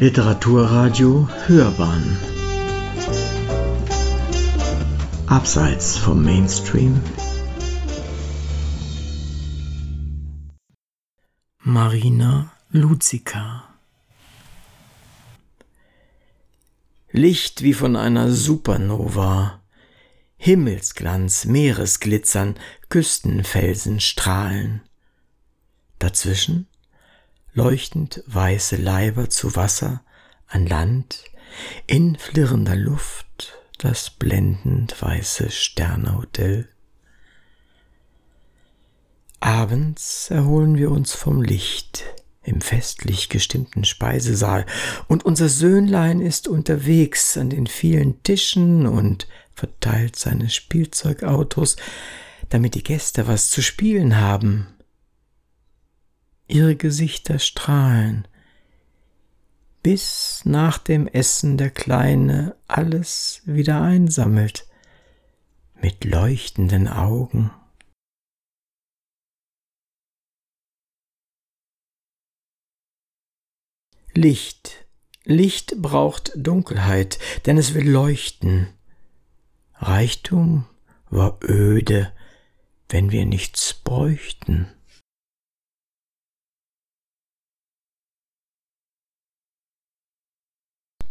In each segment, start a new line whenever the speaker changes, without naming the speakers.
Literaturradio Hörbahn. Abseits vom Mainstream. Marina Luzica. Licht wie von einer Supernova. Himmelsglanz, Meeresglitzern, Küstenfelsen strahlen. Dazwischen leuchtend weiße Leiber zu Wasser, an Land, in flirrender Luft das blendend weiße Sternehotel. Abends erholen wir uns vom Licht im festlich gestimmten Speisesaal, und unser Söhnlein ist unterwegs an den vielen Tischen und verteilt seine Spielzeugautos, damit die Gäste was zu spielen haben. Ihre Gesichter strahlen, bis nach dem Essen der Kleine alles wieder einsammelt, mit leuchtenden Augen. Licht, Licht braucht Dunkelheit, denn es will leuchten. Reichtum war öde, wenn wir nichts bräuchten.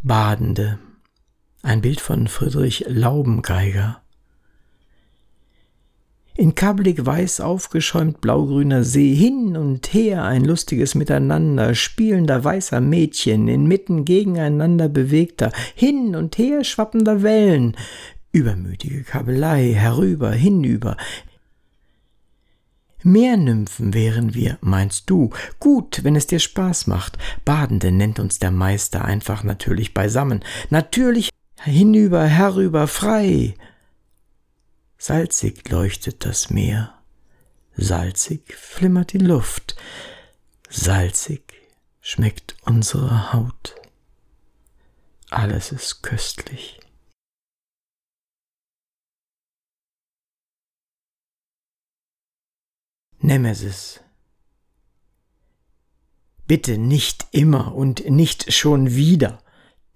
Badende. Ein Bild von Friedrich Laubengeiger. In kabelig weiß aufgeschäumt blaugrüner See, hin und her ein lustiges Miteinander, spielender weißer Mädchen, inmitten gegeneinander bewegter, hin und her schwappender Wellen, übermütige Kabelei, herüber, hinüber, Meernymphen wären wir, meinst du? Gut, wenn es dir Spaß macht. Badende nennt uns der Meister einfach natürlich beisammen. Natürlich hinüber, herüber, frei. Salzig leuchtet das Meer. Salzig flimmert die Luft. Salzig schmeckt unsere Haut. Alles ist köstlich. Nemesis. Bitte nicht immer und nicht schon wieder.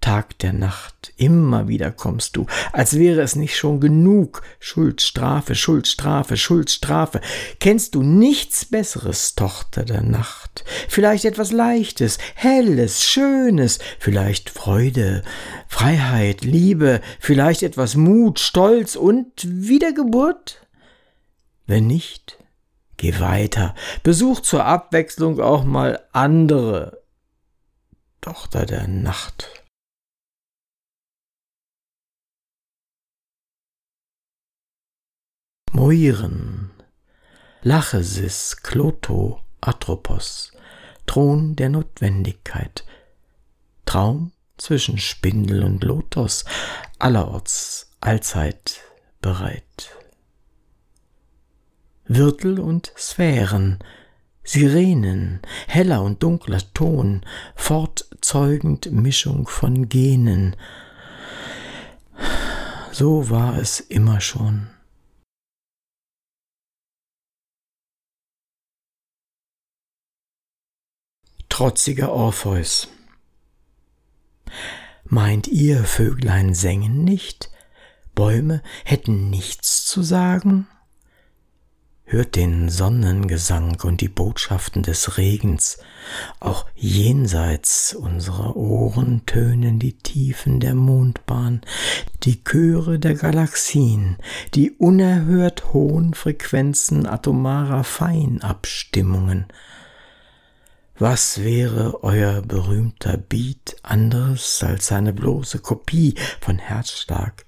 Tag der Nacht, immer wieder kommst du, als wäre es nicht schon genug. Schuld, Strafe, Schuld, Strafe, Schuld, Strafe. Kennst du nichts Besseres, Tochter der Nacht? Vielleicht etwas Leichtes, Helles, Schönes, vielleicht Freude, Freiheit, Liebe, vielleicht etwas Mut, Stolz und Wiedergeburt? Wenn nicht, Geh weiter. Besuch zur Abwechslung auch mal andere. Tochter der Nacht. Moiren. Lachesis, Kloto, Atropos. Thron der Notwendigkeit. Traum zwischen Spindel und Lotos, allerorts, allzeit bereit. Wirtel und Sphären, Sirenen, heller und dunkler Ton, fortzeugend Mischung von Genen. So war es immer schon. Trotziger Orpheus. Meint ihr, Vöglein sängen nicht? Bäume hätten nichts zu sagen? Hört den Sonnengesang und die Botschaften des Regens, auch jenseits unserer Ohren tönen die Tiefen der Mondbahn, die Chöre der Galaxien, die unerhört hohen Frequenzen atomarer Feinabstimmungen. Was wäre euer berühmter Beat anderes als eine bloße Kopie von Herzschlag,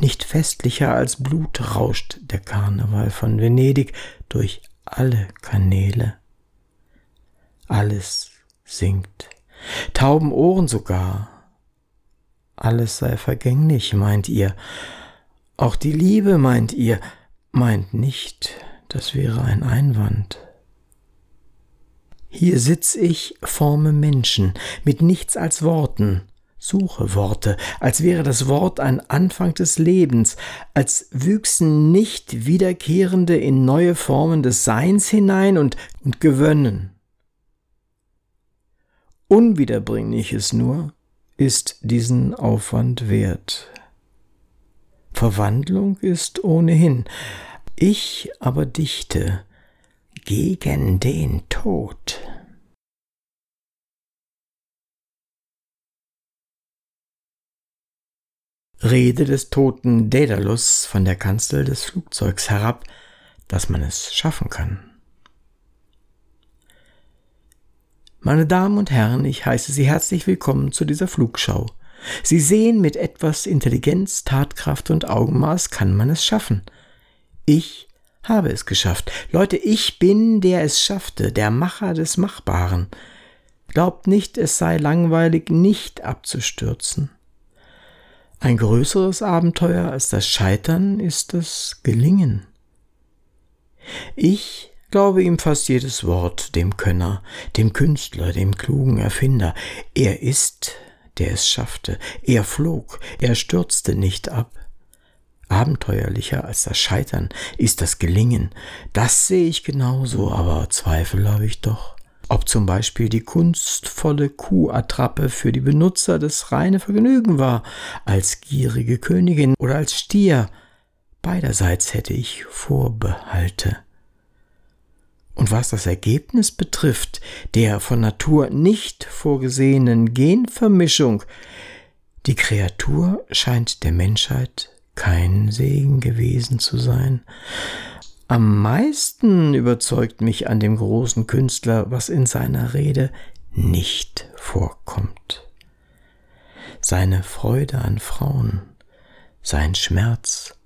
nicht festlicher als Blut rauscht der Karneval von Venedig durch alle Kanäle. Alles singt, tauben Ohren sogar. Alles sei vergänglich, meint ihr. Auch die Liebe, meint ihr, meint nicht, das wäre ein Einwand. Hier sitz ich, forme Menschen, mit nichts als Worten, Suche Worte, als wäre das Wort ein Anfang des Lebens, als wüchsen nicht wiederkehrende in neue Formen des Seins hinein und, und gewönnen. Unwiederbringliches nur ist diesen Aufwand wert. Verwandlung ist ohnehin, ich aber dichte gegen den Tod. Rede des toten Daedalus von der Kanzel des Flugzeugs herab, dass man es schaffen kann. Meine Damen und Herren, ich heiße Sie herzlich willkommen zu dieser Flugschau. Sie sehen, mit etwas Intelligenz, Tatkraft und Augenmaß kann man es schaffen. Ich habe es geschafft. Leute, ich bin, der es schaffte, der Macher des Machbaren. Glaubt nicht, es sei langweilig, nicht abzustürzen. Ein größeres Abenteuer als das Scheitern ist das Gelingen. Ich glaube ihm fast jedes Wort, dem Könner, dem Künstler, dem klugen Erfinder. Er ist, der es schaffte. Er flog, er stürzte nicht ab. Abenteuerlicher als das Scheitern ist das Gelingen. Das sehe ich genauso, aber Zweifel habe ich doch ob zum Beispiel die kunstvolle Kuhattrappe für die Benutzer das reine Vergnügen war, als gierige Königin oder als Stier. Beiderseits hätte ich Vorbehalte. Und was das Ergebnis betrifft, der von Natur nicht vorgesehenen Genvermischung, die Kreatur scheint der Menschheit kein Segen gewesen zu sein. Am meisten überzeugt mich an dem großen Künstler, was in seiner Rede nicht vorkommt. Seine Freude an Frauen, sein Schmerz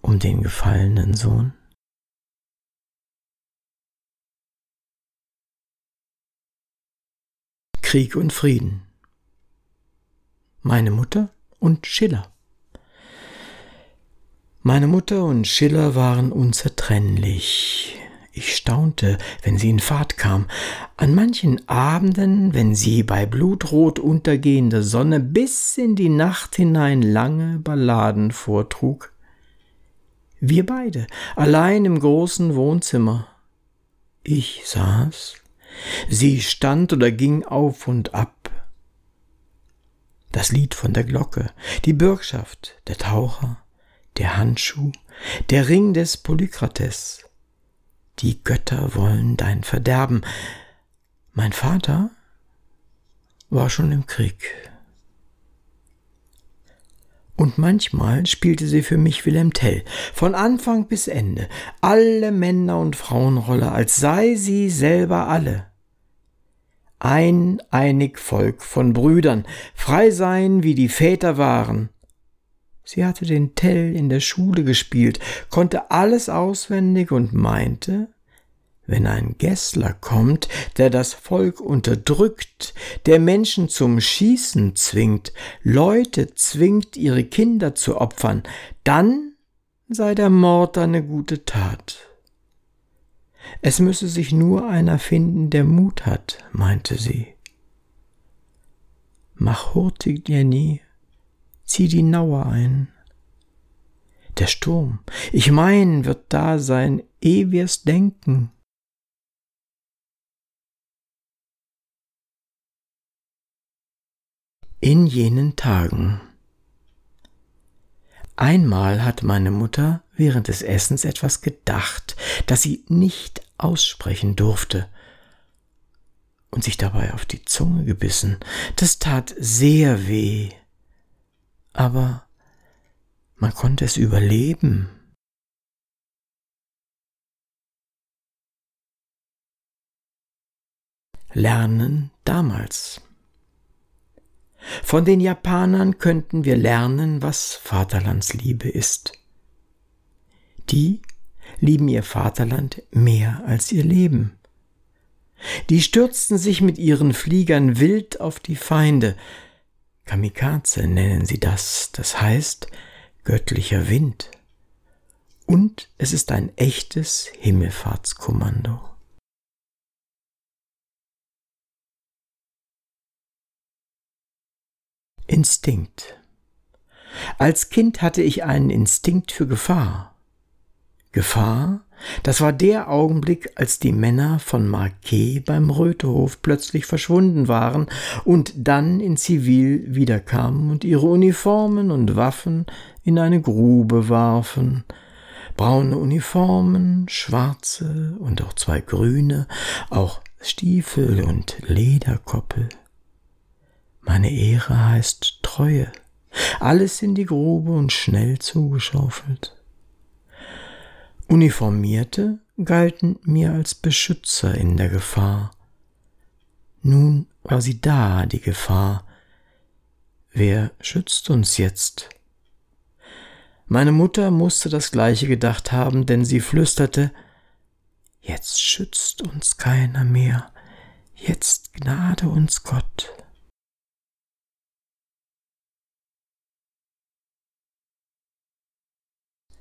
um den gefallenen Sohn. Krieg und Frieden. Meine Mutter und Schiller. Meine Mutter und Schiller waren unzertrennlich. Ich staunte, wenn sie in Fahrt kam. An manchen Abenden, wenn sie bei blutrot untergehender Sonne bis in die Nacht hinein lange Balladen vortrug. Wir beide, allein im großen Wohnzimmer. Ich saß, sie stand oder ging auf und ab. Das Lied von der Glocke, die Bürgschaft, der Taucher, der Handschuh, der Ring des Polykrates. Die Götter wollen dein Verderben. Mein Vater war schon im Krieg. Und manchmal spielte sie für mich Wilhelm Tell, von Anfang bis Ende, alle Männer- und Frauenrolle, als sei sie selber alle. Ein einig Volk von Brüdern, frei sein, wie die Väter waren, Sie hatte den Tell in der Schule gespielt, konnte alles auswendig und meinte, wenn ein Gessler kommt, der das Volk unterdrückt, der Menschen zum Schießen zwingt, Leute zwingt, ihre Kinder zu opfern, dann sei der Mord eine gute Tat. Es müsse sich nur einer finden, der Mut hat, meinte sie. Mach hurtig nie zieh die Nauer ein. Der Sturm, ich mein, wird da sein, eh wir's denken. In jenen Tagen. Einmal hat meine Mutter während des Essens etwas gedacht, das sie nicht aussprechen durfte, und sich dabei auf die Zunge gebissen. Das tat sehr weh aber man konnte es überleben. Lernen damals. Von den Japanern könnten wir lernen, was Vaterlandsliebe ist. Die lieben ihr Vaterland mehr als ihr Leben. Die stürzten sich mit ihren Fliegern wild auf die Feinde, Kamikaze nennen sie das, das heißt göttlicher Wind. Und es ist ein echtes Himmelfahrtskommando. Instinkt. Als Kind hatte ich einen Instinkt für Gefahr. Gefahr? Das war der Augenblick, als die Männer von Marquet beim Rötehof plötzlich verschwunden waren und dann in Zivil wiederkamen und ihre Uniformen und Waffen in eine Grube warfen. Braune Uniformen, schwarze und auch zwei grüne, auch Stiefel und Lederkoppel. Meine Ehre heißt Treue. Alles in die Grube und schnell zugeschaufelt. Uniformierte galten mir als Beschützer in der Gefahr. Nun war sie da, die Gefahr. Wer schützt uns jetzt? Meine Mutter musste das gleiche gedacht haben, denn sie flüsterte Jetzt schützt uns keiner mehr, jetzt gnade uns Gott.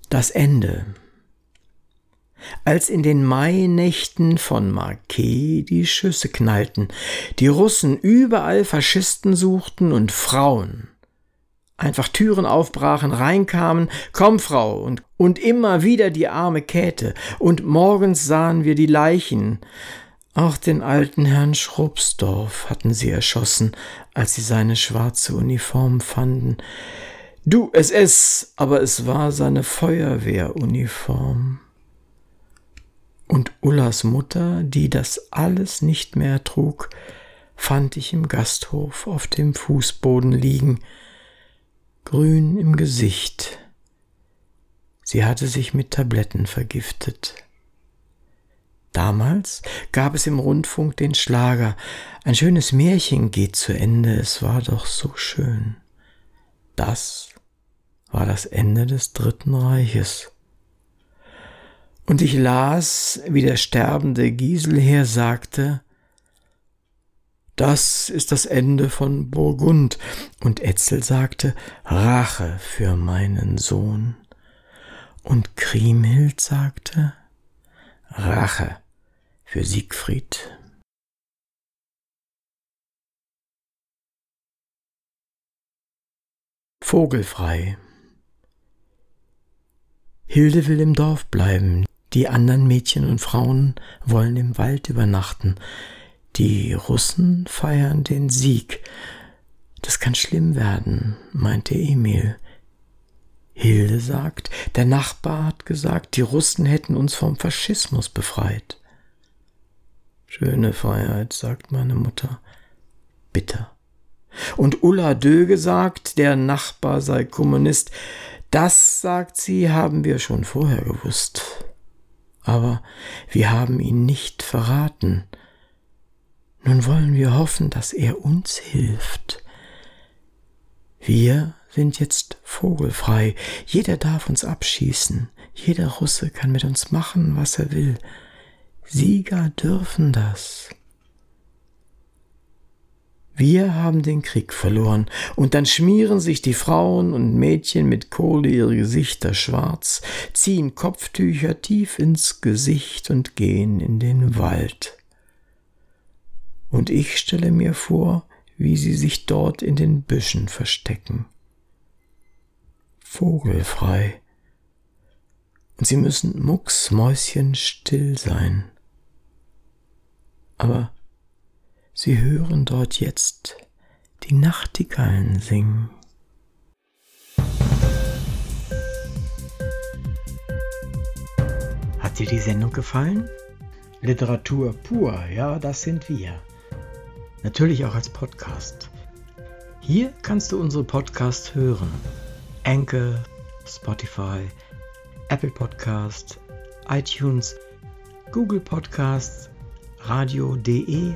Das Ende als in den Mainächten von Marquet die Schüsse knallten, die Russen überall Faschisten suchten und Frauen einfach Türen aufbrachen, reinkamen, komm Frau, und, und immer wieder die arme Käthe, und morgens sahen wir die Leichen. Auch den alten Herrn Schrubsdorf hatten sie erschossen, als sie seine schwarze Uniform fanden. Du SS, aber es war seine Feuerwehruniform. Und Ullas Mutter, die das alles nicht mehr trug, fand ich im Gasthof auf dem Fußboden liegen, grün im Gesicht. Sie hatte sich mit Tabletten vergiftet. Damals gab es im Rundfunk den Schlager Ein schönes Märchen geht zu Ende, es war doch so schön. Das war das Ende des Dritten Reiches. Und ich las, wie der sterbende Giselher sagte, das ist das Ende von Burgund. Und Etzel sagte, Rache für meinen Sohn. Und Kriemhild sagte, Rache für Siegfried. Vogelfrei. Hilde will im Dorf bleiben, die anderen Mädchen und Frauen wollen im Wald übernachten. Die Russen feiern den Sieg. Das kann schlimm werden, meinte Emil. Hilde sagt, der Nachbar hat gesagt, die Russen hätten uns vom Faschismus befreit. Schöne Freiheit, sagt meine Mutter. Bitter. Und Ulla Döge sagt, der Nachbar sei Kommunist. Das, sagt sie, haben wir schon vorher gewusst aber wir haben ihn nicht verraten. Nun wollen wir hoffen, dass er uns hilft. Wir sind jetzt vogelfrei, jeder darf uns abschießen, jeder Russe kann mit uns machen, was er will. Sieger dürfen das. Wir haben den Krieg verloren, und dann schmieren sich die Frauen und Mädchen mit Kohle ihre Gesichter schwarz, ziehen Kopftücher tief ins Gesicht und gehen in den Wald. Und ich stelle mir vor, wie sie sich dort in den Büschen verstecken. Vogelfrei. Und sie müssen mucksmäuschenstill sein. Aber Sie hören dort jetzt die Nachtigallen singen. Hat dir die Sendung gefallen? Literatur pur, ja, das sind wir. Natürlich auch als Podcast. Hier kannst du unsere Podcasts hören. Anchor, Spotify, Apple Podcast, iTunes, Google Podcasts, radio.de